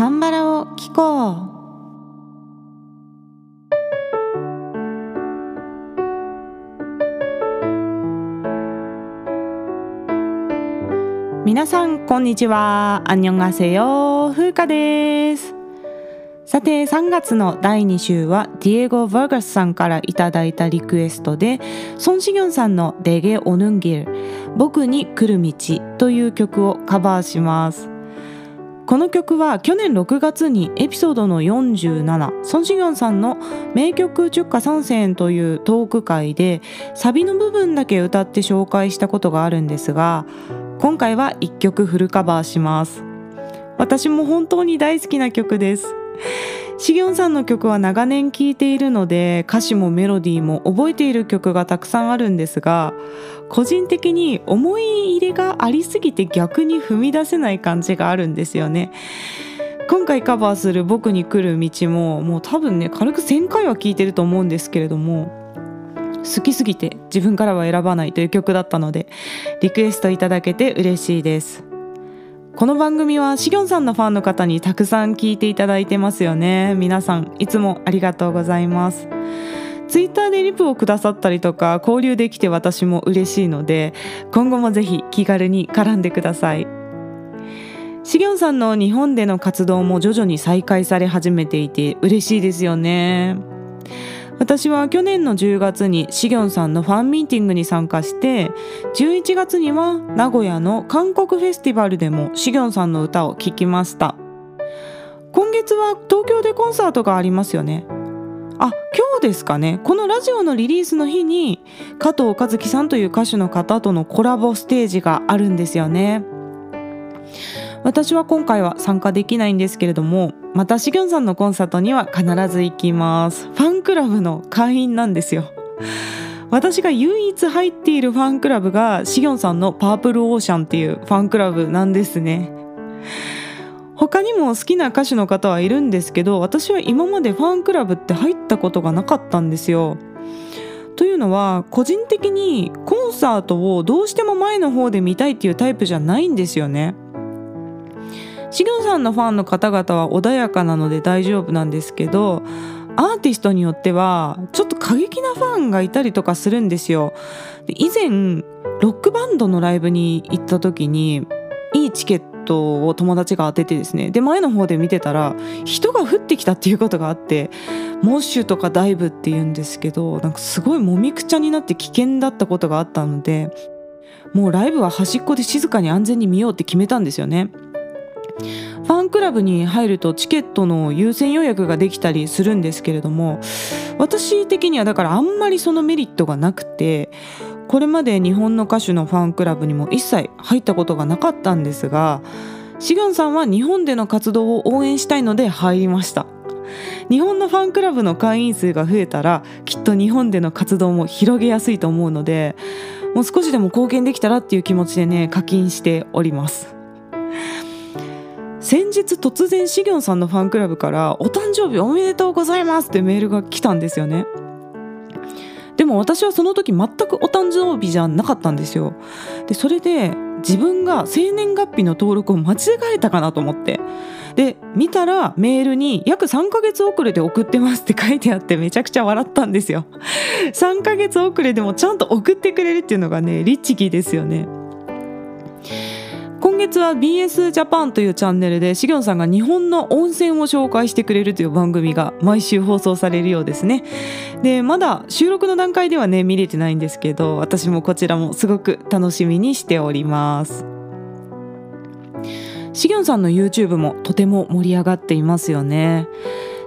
カンバラを聞こう。皆さんこんにちは。アンニョンガセヨ風花です。さて3月の第2週はディエゴ・ヴァーガスさんからいただいたリクエストでソン・シギョンさんの「デゲ・オヌンギル僕に来る道」という曲をカバーします。この曲は去年6月にエピソードの47ソン・シギョンさんの名曲10歌参戦というトーク会でサビの部分だけ歌って紹介したことがあるんですが今回は1曲フルカバーします。私も本当に大好きな曲です。シギョンさんの曲は長年聴いているので歌詞もメロディーも覚えている曲がたくさんあるんですが個人的に思い入れがありすぎて逆に踏み出せない感じがあるんですよね。今回カバーする「僕に来る道も」もう多分ね軽く1,000回は聴いてると思うんですけれども好きすぎて自分からは選ばないという曲だったのでリクエストいただけて嬉しいです。この番組はしぎょんさんのファンの方にたくさん聞いていただいてますよね。皆さんいつもありがとうございます。ツイッターでリプをくださったりとか交流できて私も嬉しいので今後もぜひ気軽に絡んでください。しぎょんさんの日本での活動も徐々に再開され始めていて嬉しいですよね。私は去年の10月にシギョンさんのファンミーティングに参加して11月には名古屋の韓国フェスティバルでもシギョンさんの歌を聴きました。今月は東京でコンサートがありますよね。あ今日ですかね。このラジオのリリースの日に加藤和樹さんという歌手の方とのコラボステージがあるんですよね。私は今回は参加できないんですけれどもまたシギョンさんのコンサートには必ず行きます。ファンクラブの会員なんですよ。私が唯一入っているファンクラブがシギョンさんのパープルオーシャンっていうファンクラブなんですね。他にも好きな歌手の方はいるんですけど私は今までファンクラブって入ったことがなかったんですよ。というのは個人的にコンサートをどうしても前の方で見たいっていうタイプじゃないんですよね。シギョンさんのファンの方々は穏やかなので大丈夫なんですけどアーティストによってはちょっと過激なファンがいたりとかするんですよ。で以前ロックバンドのライブに行った時にいいチケットを友達が当ててですねで前の方で見てたら人が降ってきたっていうことがあってモッシュとかダイブって言うんですけどなんかすごいもみくちゃになって危険だったことがあったのでもうライブは端っこで静かに安全に見ようって決めたんですよね。ファンクラブに入るとチケットの優先予約ができたりするんですけれども私的にはだからあんまりそのメリットがなくてこれまで日本の歌手のファンクラブにも一切入ったことがなかったんですがシグンさんは日本での活動を応援したいので入りました。日本のファンクラブの会員数が増えたらきっと日本での活動も広げやすいと思うのでもう少しでも貢献できたらっていう気持ちでね課金しております。先日突然シギョンさんのファンクラブから「お誕生日おめでとうございます」ってメールが来たんですよね。でも私はその時全くお誕生日じゃなかったんですよ。でそれで自分が生年月日の登録を間違えたかなと思って。で見たらメールに約3ヶ月遅れで送ってますって書いてあってめちゃくちゃ笑ったんですよ。3ヶ月遅れでもちゃんと送ってくれるっていうのがね律儀ですよね。今月は BS ジャパンというチャンネルでしぎょんさんが日本の温泉を紹介してくれるという番組が毎週放送されるようですね。でまだ収録の段階ではね見れてないんですけど私もこちらもすごく楽しみにしております。しぎょんさんの YouTube もとても盛り上がっていますよね。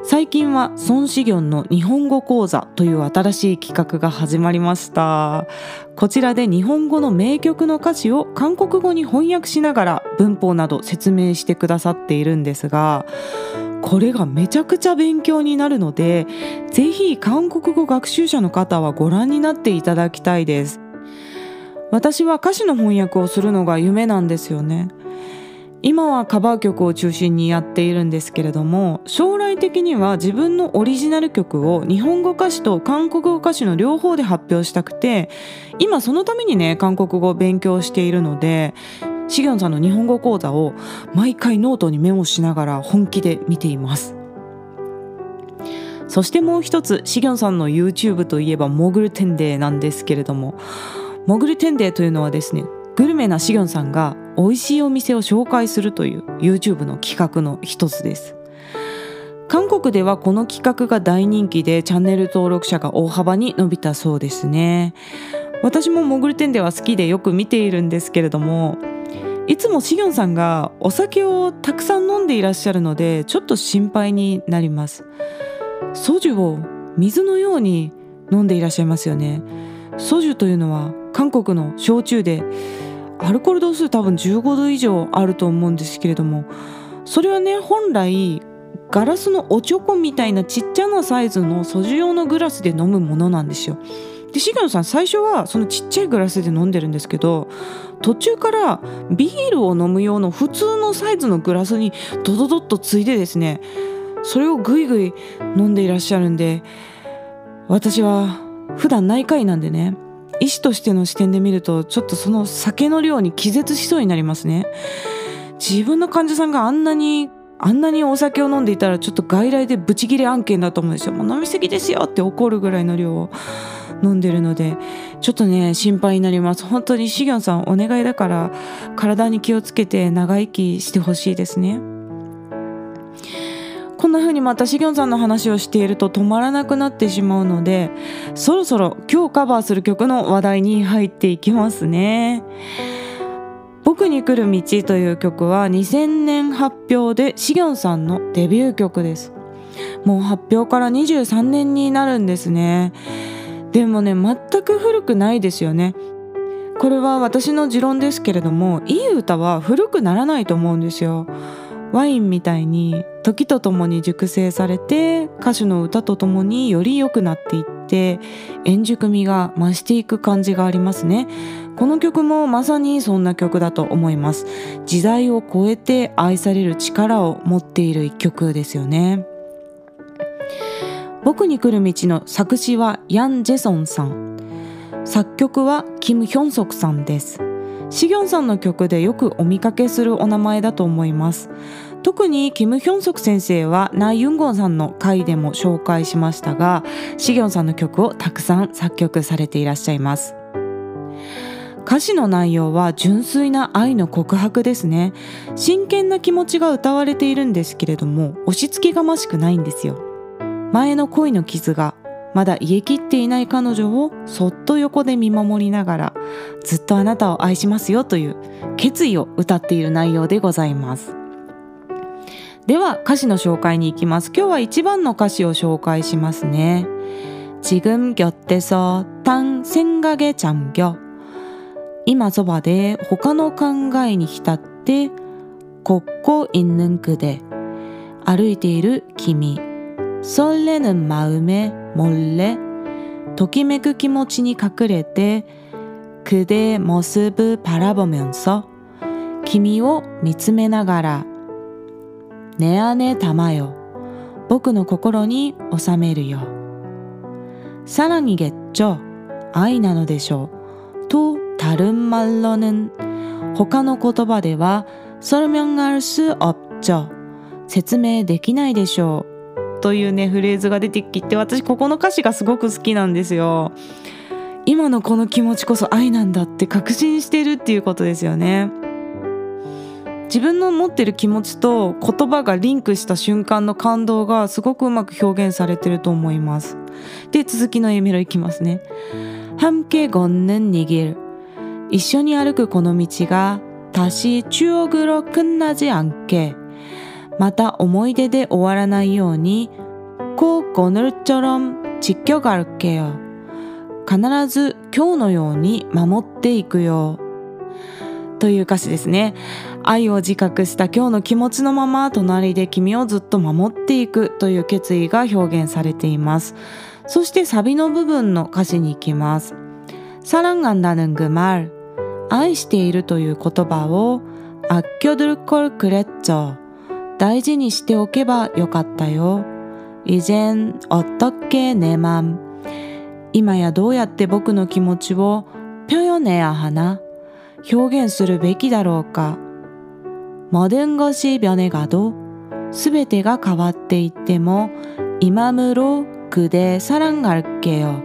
最近は孫子行の日本語講座という新しい企画が始まりました。こちらで日本語の名曲の歌詞を韓国語に翻訳しながら文法など説明してくださっているんですがこれがめちゃくちゃ勉強になるのでぜひ韓国語学習者の方はご覧になっていただきたいです。私は歌詞の翻訳をするのが夢なんですよね。今はカバー曲を中心にやっているんですけれども将来的には自分のオリジナル曲を日本語歌詞と韓国語歌詞の両方で発表したくて今そのためにね韓国語を勉強しているのでシギョンさんの日本語講座を毎回ノートにメモしながら本気で見ています。そしてもう一つしげんさんの YouTube といえば먹을텐데なんですけれどもモグルテンデーというのはですねグルメなしげんさんが美味しいお店を紹介するという YouTube の企画の一つです。韓国ではこの企画が大人気でチャンネル登録者が大幅に伸びたそうですね。私もモグルテンデーは好きでよく見ているんですけれどもいつもシギョンさんがお酒をたくさん飲んでいらっしゃるのでちょっと心配になります。ソジュを水のように飲んでいらっしゃいますよね。ソジュというのは韓国の焼酎でアルコール度数多分15度以上あると思うんですけれどもそれはね本来ガラスのおちょこみたいなちっちゃなサイズのソジュ用のグラスで飲むものなんですよ。で重野さん最初はそのちっちゃいグラスで飲んでるんですけど途中からビールを飲む用の普通のサイズのグラスにドドドッとついでですねそれをぐいぐい飲んでいらっしゃるんで私は普段内科医なんでね医師としての視点で見るとちょっとその酒の量に気絶しそうになりますね。自分の患者さんがあんなにあんなにお酒を飲んでいたらちょっと外来でブチギレ案件だと思うんですよ。もう飲みすぎですよって怒るぐらいの量を飲んでるのでちょっとね心配になります。本当にシギョンさんお願いだから体に気をつけて長生きしてほしいですね。こんな風にまたシギョンさんの話をしていると止まらなくなってしまうのでそろそろ今日カバーする曲の話題に入っていきますね。僕に来る道という曲は2000年発表でシギョンさんのデビュー曲です。もう発表から23年になるんですね。でもね全く古くないですよね。これは私の持論ですけれどもいい歌は古くならないと思うんですよ。ワインみたいに時とともに熟成されて歌手の歌とともにより良くなっていって円熟味が増していく感じがありますね。この曲もまさにそんな曲だと思います。時代を超えて愛される力を持っている一曲ですよね。僕に来る道の作詞はヤン・ジェソンさん。作曲はキム・ヒョンソクさんです。シギョンさんの曲でよくお見かけするお名前だと思います。特にキム・ヒョンソク先生はナ・ユンゴンさんの回でも紹介しましたがシギョンさんの曲をたくさん作曲されていらっしゃいます。歌詞の内容は純粋な愛の告白ですね。真剣な気持ちが歌われているんですけれども押し付けがましくないんですよ。前の恋の傷がまだ癒えきっていない彼女をそっと横で見守りながらずっとあなたを愛しますよという決意を歌っている内容でございます。では歌詞の紹介に行きます今日は一番の歌詞を紹介しますね지금곁에서딴생각에잠겨今そばで他の考えに浸って걷고있는그대歩いている君 설레는 마음에 몰래 도기매그 기모치니隠れて 그대의 모습을 바라보면서 기미を 見つめながら 내 안에 담아요. 僕の心に収めるよ. 사랑이겠죠. 愛なのでしょう. 또 다른 말로는 他の言葉では 설명할 수 없죠. 説明できないでしょう。というねフレーズが出てきて私ここの歌詞がすごく好きなんですよ今のこの気持ちこそ愛なんだって確信してるっていうことですよね 自分の持ってる気持ちと言葉がリンクした瞬間の感動がすごくうまく表現されてると思いますで続きの A メロいきますね함께걷는이길一緒に歩くこの道が다시추억으로끝나지않게また思い出で終わらないように꼭오늘처럼지켜갈게요必ず今日のように守っていくよという歌詞ですね 愛を自覚した今日の気持ちのまま隣で君をずっと守っていくという決意が表現されています。そしてサビの部分の歌詞に行きます。サランガンダヌングマル愛しているという言葉をアッキョドルコルクレッチョ大事にしておけばよかったよ。以前、おっとっけねまん。今やどうやって僕の気持ちをぴょよねやはな表現するべきだろうか？ 모든것이변해가도全てが変わっていっても今으로그대사랑할게요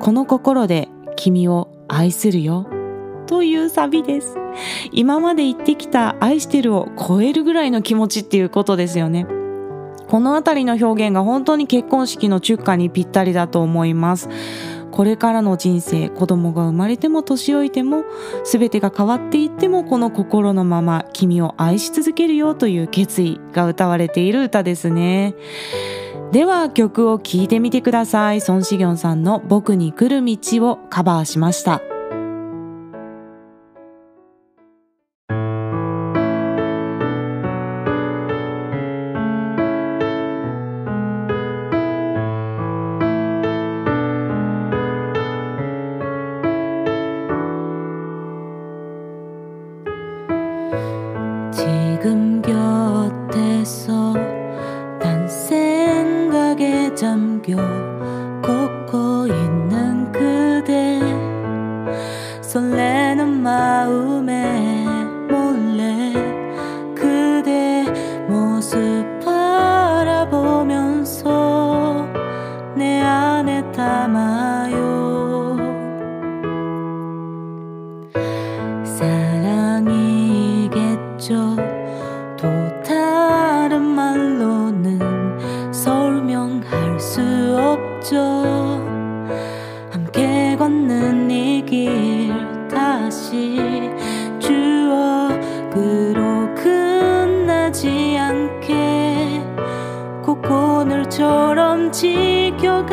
この心で君を愛するよというサビです今まで言ってきた愛してるを超えるぐらいの気持ちっていうことですよねこの辺りの表現が本当に結婚式の中華にぴったりだと思います これからの人生子供が生まれても年老いても全てが変わっていってもこの心のまま君を愛し続けるよという決意が歌われている歌ですね。では曲を聴いてみてください。ソン・シギョンさんの僕に来る道をカバーしました。 처럼 지켜갈게요.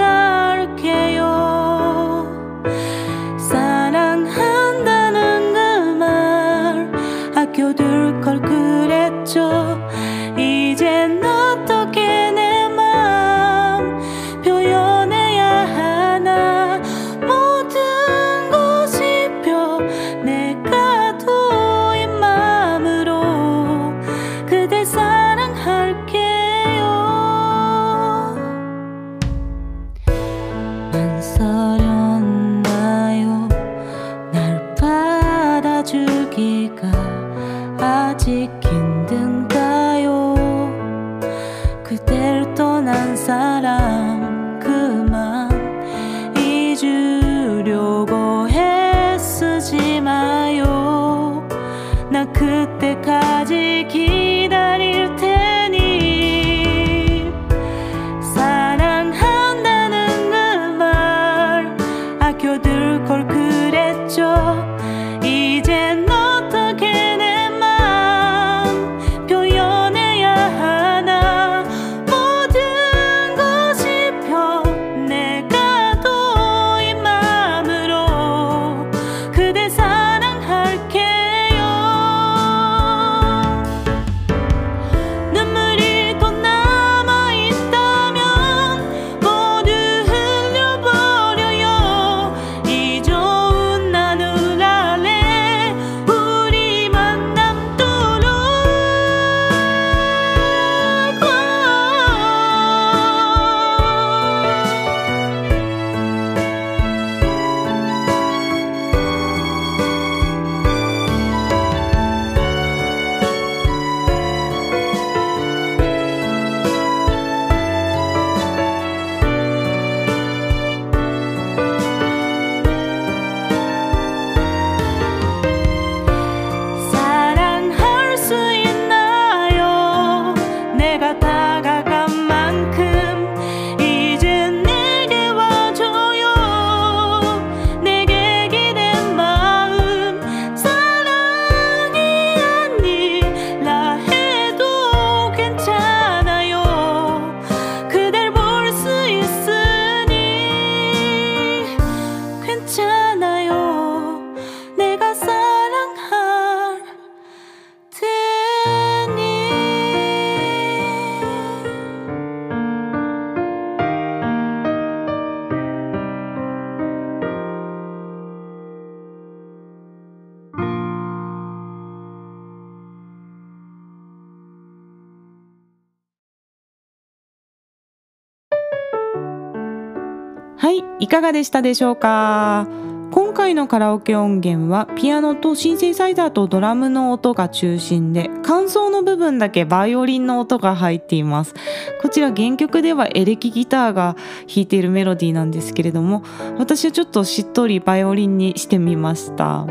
いかがでしたでしょうか？今回のカラオケ音源はピアノとシンセサイザーとドラムの音が中心で間奏の部分だけバイオリンの音が入っています。こちら原曲ではエレキギターが弾いているメロディーなんですけれども私はちょっとしっとりバイオリンにしてみました。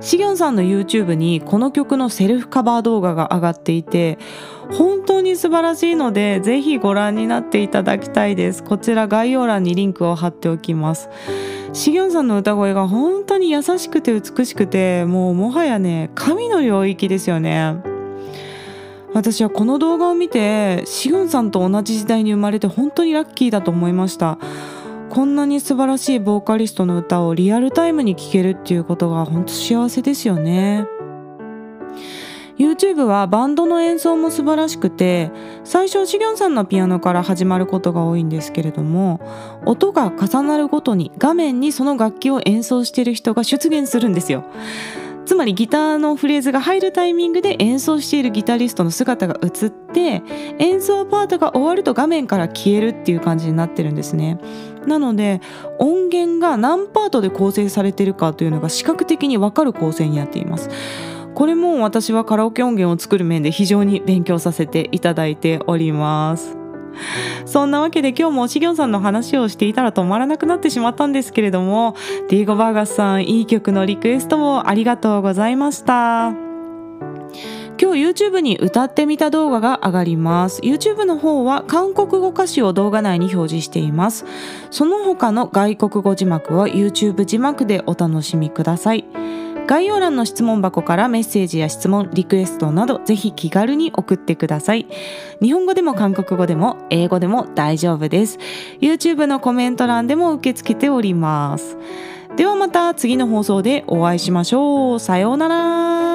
シギョンさんの YouTube にこの曲のセルフカバー動画が上がっていて本当に素晴らしいのでぜひご覧になっていただきたいです。こちら概要欄にリンクを貼っておきます。シギョンさんの歌声が本当に優しくて美しくてもうもはやね神の領域ですよね。私はこの動画を見てシギョンさんと同じ時代に生まれて本当にラッキーだと思いました。こんなに素晴らしいボーカリストの歌をリアルタイムに聴けるっていうことが本当幸せですよね。YouTube はバンドの演奏も素晴らしくて最初シギョンさんのピアノから始まることが多いんですけれども音が重なるごとに画面にその楽器を演奏している人が出現するんですよ。つまりギターのフレーズが入るタイミングで演奏しているギタリストの姿が映って演奏パートが終わると画面から消えるっていう感じになってるんですね。なので音源が何パートで構成されているかというのが視覚的にわかる構成になっています。これも私はカラオケ音源を作る面で非常に勉強させていただいております。そんなわけで今日もシギョンさんの話をしていたら止まらなくなってしまったんですけれどもディーゴ・バーガスさんいい曲のリクエストをありがとうございました。今日 YouTube に歌ってみた動画が上がります。YouTube の方は韓国語歌詞を動画内に表示しています。その他の外国語字幕は YouTube 字幕でお楽しみください。概要欄の質問箱からメッセージや質問、リクエストなどぜひ気軽に送ってください。日本語でも韓国語でも英語でも大丈夫です。YouTube のコメント欄でも受け付けております。ではまた次の放送でお会いしましょう。さようなら。